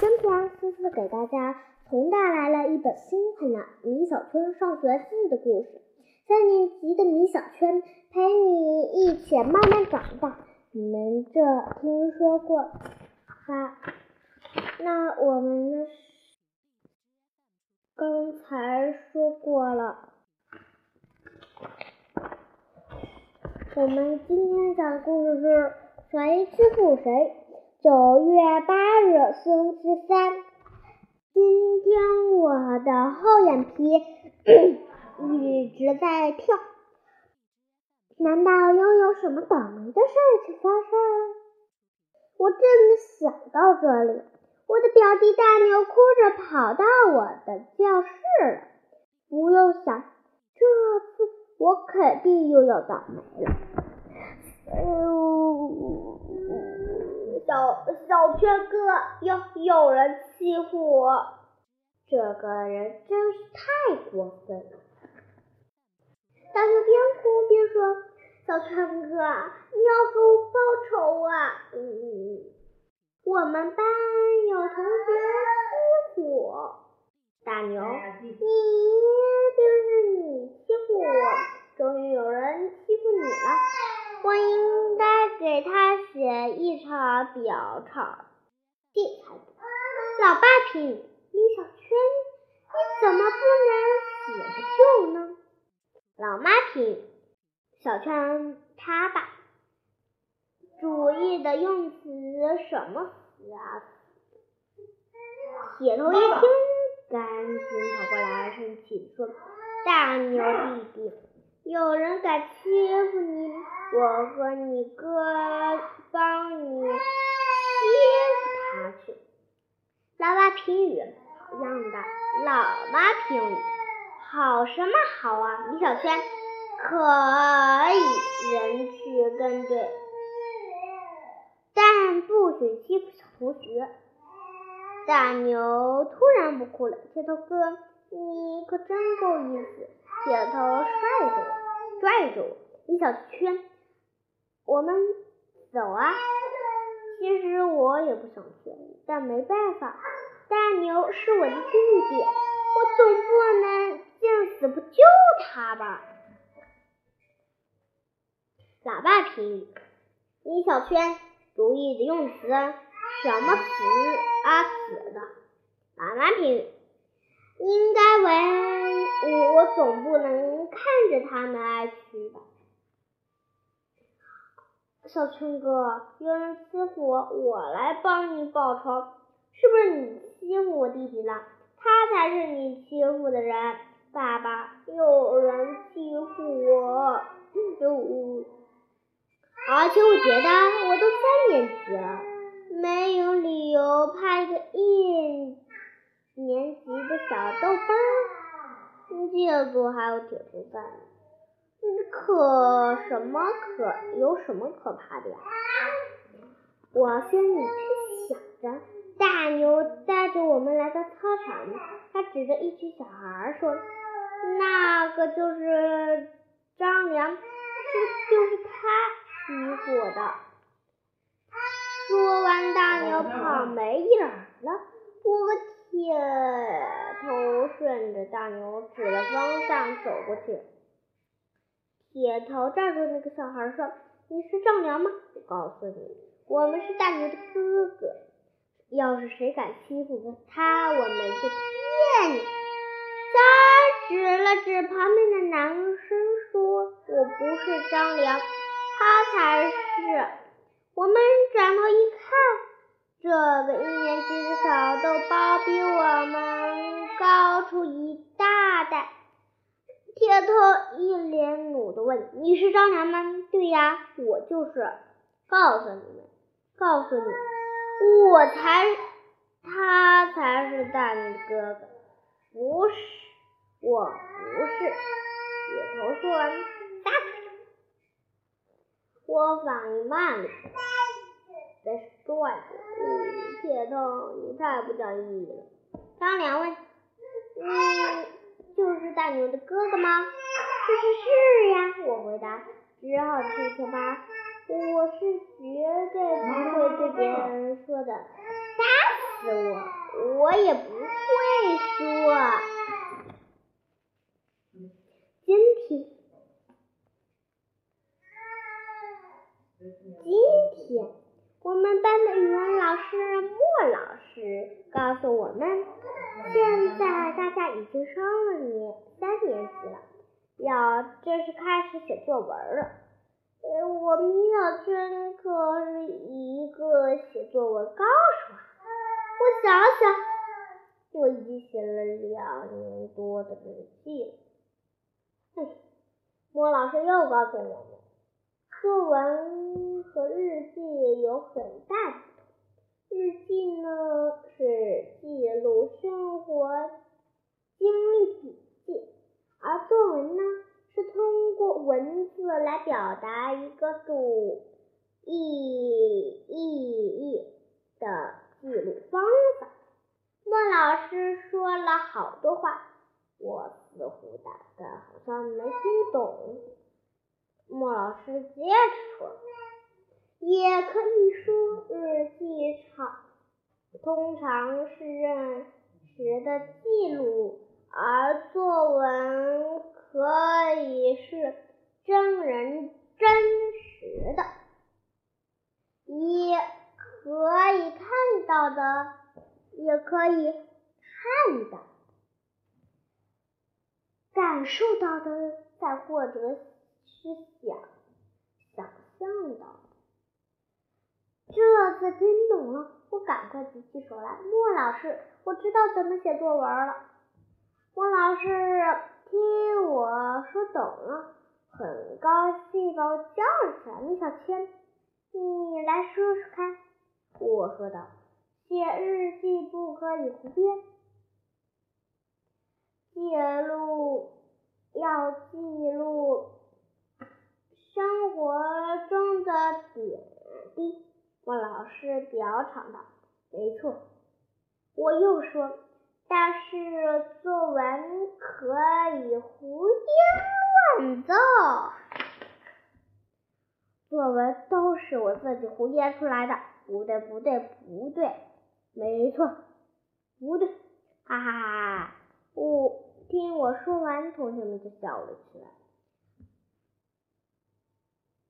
今天思思给大家重带来了一本新款的《米小圈上学记》的故事。三年级的米小圈陪你一起慢慢长大，你们这听说过吧？那我们呢？刚才说过了。我们今天讲的故事是谁欺负谁？九月八日，星期三。今天我的后眼皮 一直在跳，难道又有什么倒霉的事情发生？我正想到这里，我的表弟大牛哭着跑到我的教室了。不用想，这次我肯定又要倒霉了。嗯。小小圈哥，有有人欺负我，这个人真是太过分了。大牛边哭边说：“小圈哥，你要给我报仇啊！嗯，我们班有同学欺负我，大牛，你就是你欺负我，终于有人欺负你了。”我应该给他写一场表场地。老爸评语：米小圈，你怎么不能死不救呢？老妈评语：小圈他爸。主意的用词什么词啊？铁头一听，赶紧跑过来，生气说：“大牛弟弟，有人敢欺负你？”我和你哥帮你欺负他去。老爸评语：好样的。老妈评语：好什么好啊？米小圈可以人去跟对，但不许欺负小同学。大牛突然不哭了。铁头哥，你可真够意思。铁头拽着我，拽着我。米小圈。我们走啊！其实我也不想去，但没办法，大牛是我的弟弟，我总不能见死不救他吧？老爸评语：米小圈，主意的用词，什么死啊死的？妈妈评语：应该为我总不能看着他们挨屈吧？小春哥，有人欺负我，我来帮你报仇。是不是你欺负我弟弟了？他才是你欺负的人。爸爸，有人欺负我，有。而且我觉得我都三年级了，没有理由怕一个一年级的小豆包。记住，还有铁头在。可什么可有什么可怕的呀？我心里去想着。大牛带着我们来到操场，他指着一群小孩说：“那个就是张良，是就是他欺负我的。”说完，大牛跑没影了。我天头顺着大牛指的方向走过去。铁头拽住那个小孩说：“你是丈量吗？我告诉你，我们是大牛的哥哥。要是谁敢欺负他，我们就灭你。”小孩指了指旁边的男生说：“我不是张良，他才是。”我们转头一看，这个一年级的小豆包比我们掏出一大袋。铁头一脸怒的问：“你是张良吗？”“对呀，我就是。”“告诉你们，告诉你，我才，他才是大牛的哥哥。”“不是，我不是。”铁头说完，撒腿。我反应慢了些，但是拽着。铁头，你太不讲义气了。”张良问：“嗯。”就是大牛的哥哥吗？是是是呀，我回答，只好听听吧。我是绝对不会对别人说的。打死我，我也不会说。今天，今天我们班的语文老师莫老师告诉我们，现在大家已经上了年三年级了，要正式开始写作文了。呃，我米小圈可是一个写作文高手啊！我想想，我已经写了两年多的日记了。哼，莫老师又告诉我们，作文和日记有很大不同。日记呢是记录生活经历笔记，而作文呢？是通过文字来表达一个主意意义的记录方法。莫老师说了好多话，我似乎大概好像没听懂。莫老师接着说，也可以说日记常通常是认识的记录，而作文。可以是真人真实的，也可以看到的，也可以看的，感受到的，再或者是想想象到。这次听懂了，我赶快举起手来。莫老师，我知道怎么写作文了。莫老师。听我说懂了，很高兴把我叫了起来。米小圈，你来说说看。我说道：“写日记不可以胡编，记录要记录生活中的点滴。”莫老师表扬道：“没错。”我又说。但是作文可以胡编乱造，作文都是我自己胡编出来的。不对，不对，不对，没错，不对，哈哈哈！我听我说完，同学们就笑了起来。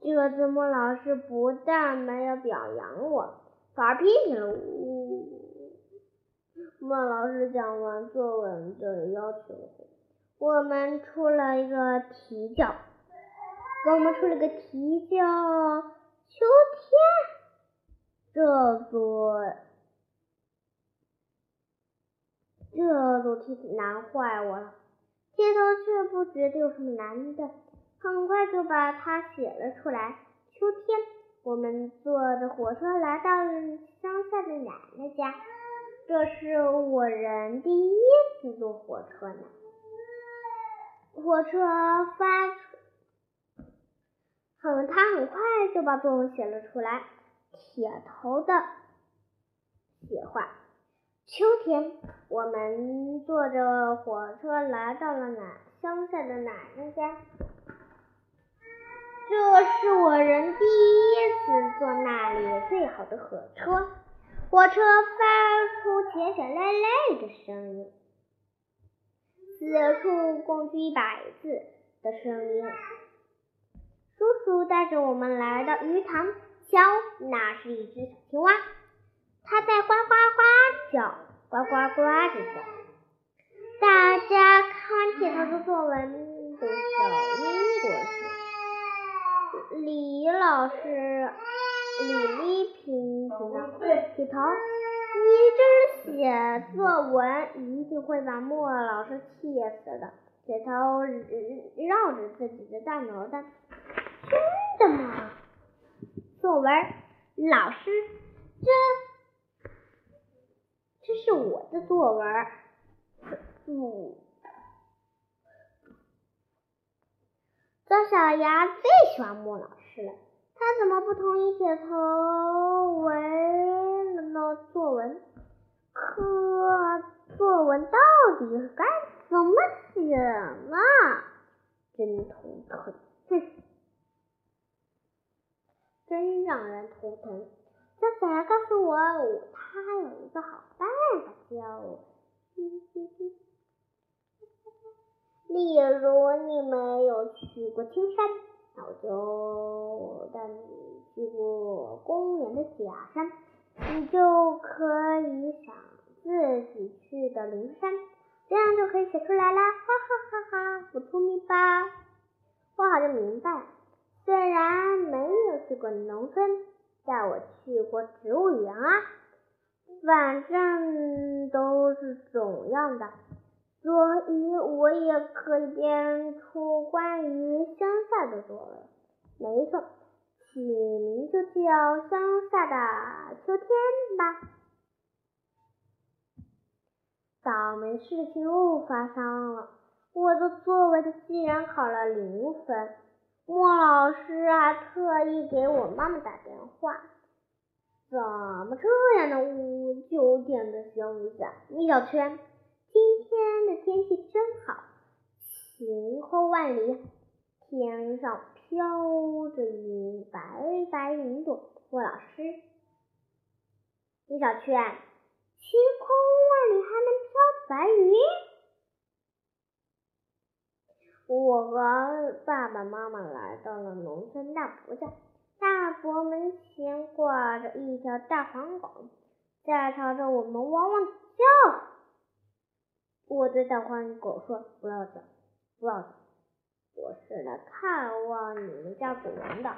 这次莫老师不但没有表扬我，反而批评了我。莫老师讲完作文的要求后，我们出了一个题叫，给我们出了个题叫秋天。这座这座题难坏我了，街头却不觉得有什么难的，很快就把它写了出来。秋天，我们坐着火车来到了乡下的奶奶家。这是我人第一次坐火车呢。火车发，很，他很快就把作文写了出来。铁头的写话：秋天，我们坐着火车来到了奶乡下的奶奶家。这是我人第一次坐那里最好的火车。火车发出铁血累累的声音，四处共计一百字的声音。叔叔带着我们来到鱼塘，瞧，那是一只小青蛙，它在呱呱呱叫，呱呱呱的叫。大家看完铁头的作文，都笑晕过去。李老师。李丽萍听到，铁头，你这是写作文，一定会把莫老师气死的。铁头绕着自己的大脑袋，真的吗？作文，老师，这这是我的作文。嗯，张小牙最喜欢莫老师了。他怎么不同意铁头文的作文？可作文到底该怎么写呢？真头疼，哼，真让人头疼。小小牙告诉我，他有一个好办法叫我。例如，你没有去过青山，那我就带你去过公园的假山，你就可以想自己去的灵山，这样就可以写出来啦！哈哈哈哈！我聪明吧？我好像明白，虽然没有去过农村，带我去过植物园啊，反正都是种样的。所以我也可以编出关于乡下的作文。没错，起名就叫乡下的秋天吧。倒霉事情又发生了，我的作文竟然考了零分。莫老师还特意给我妈妈打电话，怎么这样的五九点的乡下？米小圈。今天的天气真好，晴空万里，天上飘着云，白白云朵。莫老师，米小圈，晴空万里还能飘白云？我和爸爸妈妈来到了农村大伯家，大伯门前挂着一条大黄狗，在朝着我们汪汪叫。我对大黄狗说：“不要叫，不要叫，我是来看望你们家主人的。”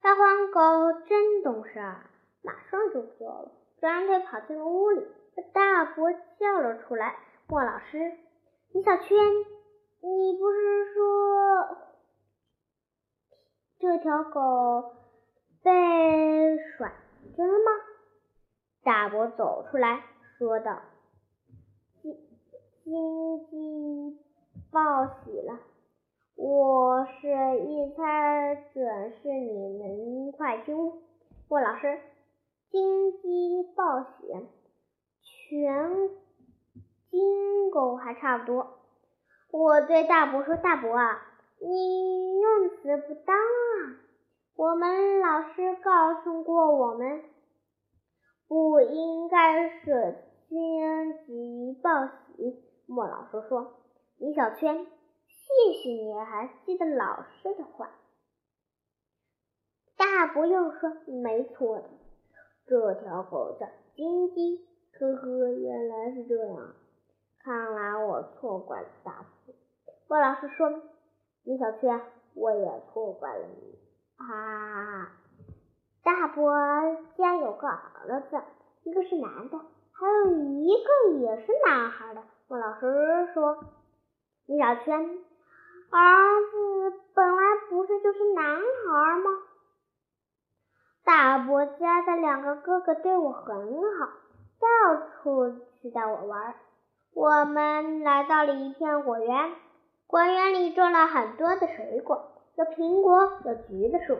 大黄狗真懂事，马上就叫了，转腿跑进了屋里，把大伯叫了出来。莫老师，李小圈，你不是说这条狗被甩着了吗？大伯走出来说道。金金鸡报喜了，我是一猜准是你们快进屋。莫老师，金鸡报喜，全金狗还差不多。我对大伯说：“大伯啊，你用词不当啊！我们老师告诉过我们，不应该是金鸡报喜。”莫老师说：“李小圈，谢谢你还记得老师的话。”大伯又说：“没错的，这条狗叫金鸡。”呵呵，原来是这样，看来我错怪了大伯。莫老师说：“李小圈，我也错怪了你。”啊，大伯家有个儿子，一个是男的，还有一个也是男孩的。莫老师说：“李小圈，儿子本来不是就是男孩吗？大伯家的两个哥哥对我很好，到处去带我玩。我们来到了一片果园，果园里种了很多的水果，有苹果，有橘子树，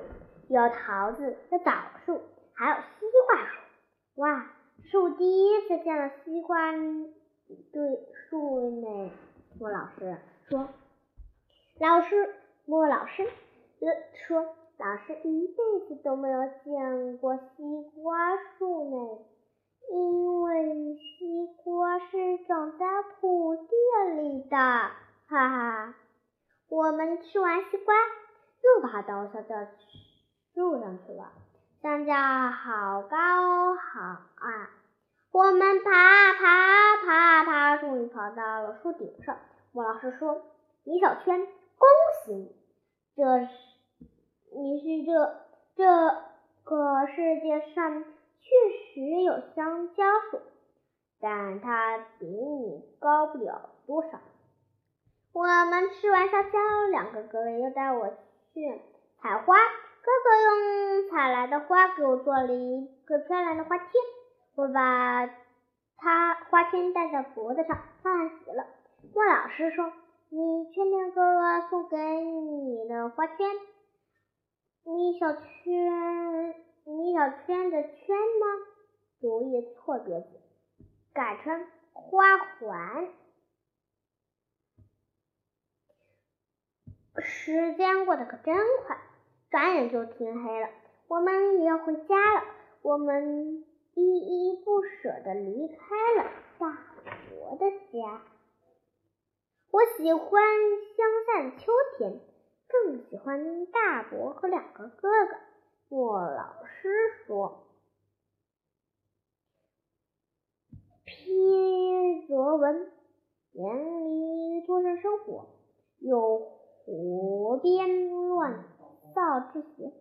有桃子，有枣树，还有西瓜树。哇，是我第一次见到西瓜。”对树呢，莫老师说，老师莫老师说，老师一辈子都没有见过西瓜树呢，因为西瓜是长在土地里的，哈哈。我们吃完西瓜，又把它倒下到树上去了，山架好高好啊。我们爬爬爬爬，终于爬到了树顶上。莫老师说：“李小圈，恭喜你，这是你是这这个世界上确实有香蕉树，但它比你高不了多少。”我们吃完香蕉，两个哥哥又带我去采花。哥哥用采来的花给我做了一个漂亮的花贴。我把它花圈戴在脖子上，看极了。莫老师说：“你确定哥哥送给你的花圈，米小圈，米小圈的圈吗？”主意错别字，改成花环。时间过得可真快，转眼就天黑了。我们也要回家了。我们。依依不舍地离开了大伯的家。我喜欢乡下的秋天，更喜欢大伯和两个哥哥。莫老师说：“批作文，眼里多是生活，又胡编乱造之嫌。”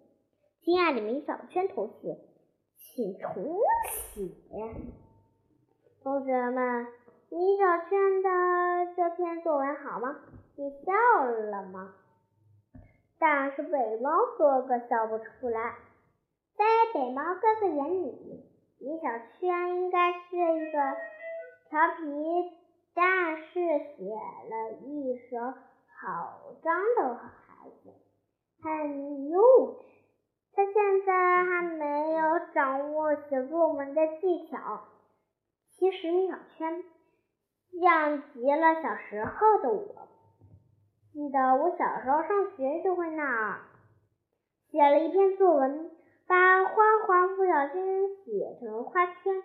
亲爱的米小圈同学，请重写。同学们，米小圈的这篇作文好吗？你笑了吗？但是北猫哥哥笑不出来。在北猫哥哥眼里，米小圈应该是一个调皮，但是写了一手好章的孩子，很幼稚。他现在还没有掌握写作文的技巧。其实米小圈像极了小时候的我。记得我小时候上学就会那儿，写了一篇作文，把花花不小心写成花圈，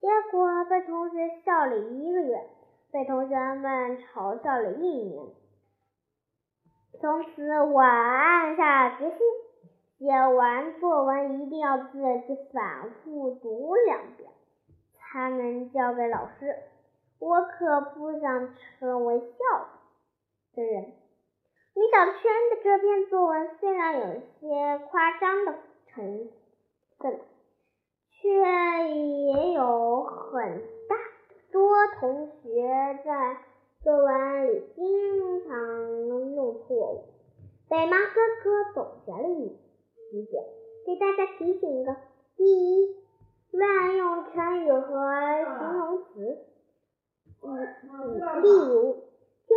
结果被同学笑了一个月，被同学们嘲笑了一年。从此我暗下决心。写完作文一定要自己反复读两遍，才能交给老师。我可不想成为笑话的人。米小圈的这篇作文虽然有些夸张的成分，却也有很大多同学在作文里经常弄错误。北妈哥哥总结了一。几点，给大家提醒一个：第一，乱用成语和形容词，嗯例如“千千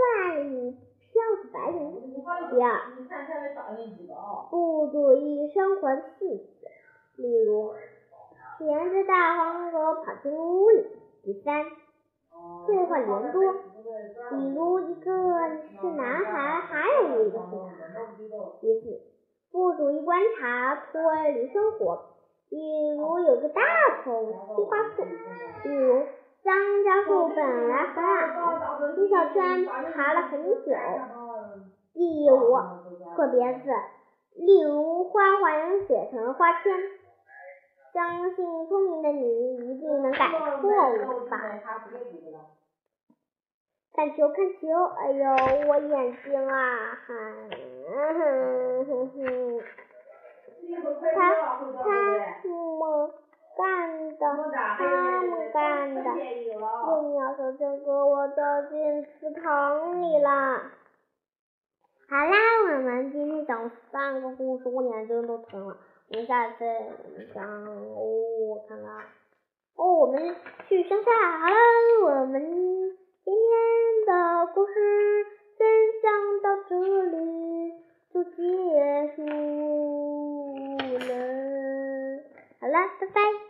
万里飘着白云”。第二，不注意生活的细节，例如“牵着大黄狗跑进屋里”。第三，废话连多，比如一个是男孩，还有一个是女孩。第四。不注意观察，脱离生活。比如有个大丛西瓜树，比如张家树本来很矮，米小圈爬了很久。第五，错别字，例如花花样写成花圈。相信聪明的你一定能改错误吧。看球，看球！哎呦，我眼睛啊！哼哼哼哼，他他们干的，他们干的，幼鸟小圈给我掉进池塘里了。好啦，我们今天讲三个故事，我眼睛都疼了。我们下次讲哦，我看看。哦，我们去乡下。好了，我们。今天的故事分享到这里就结束了，好了，拜拜。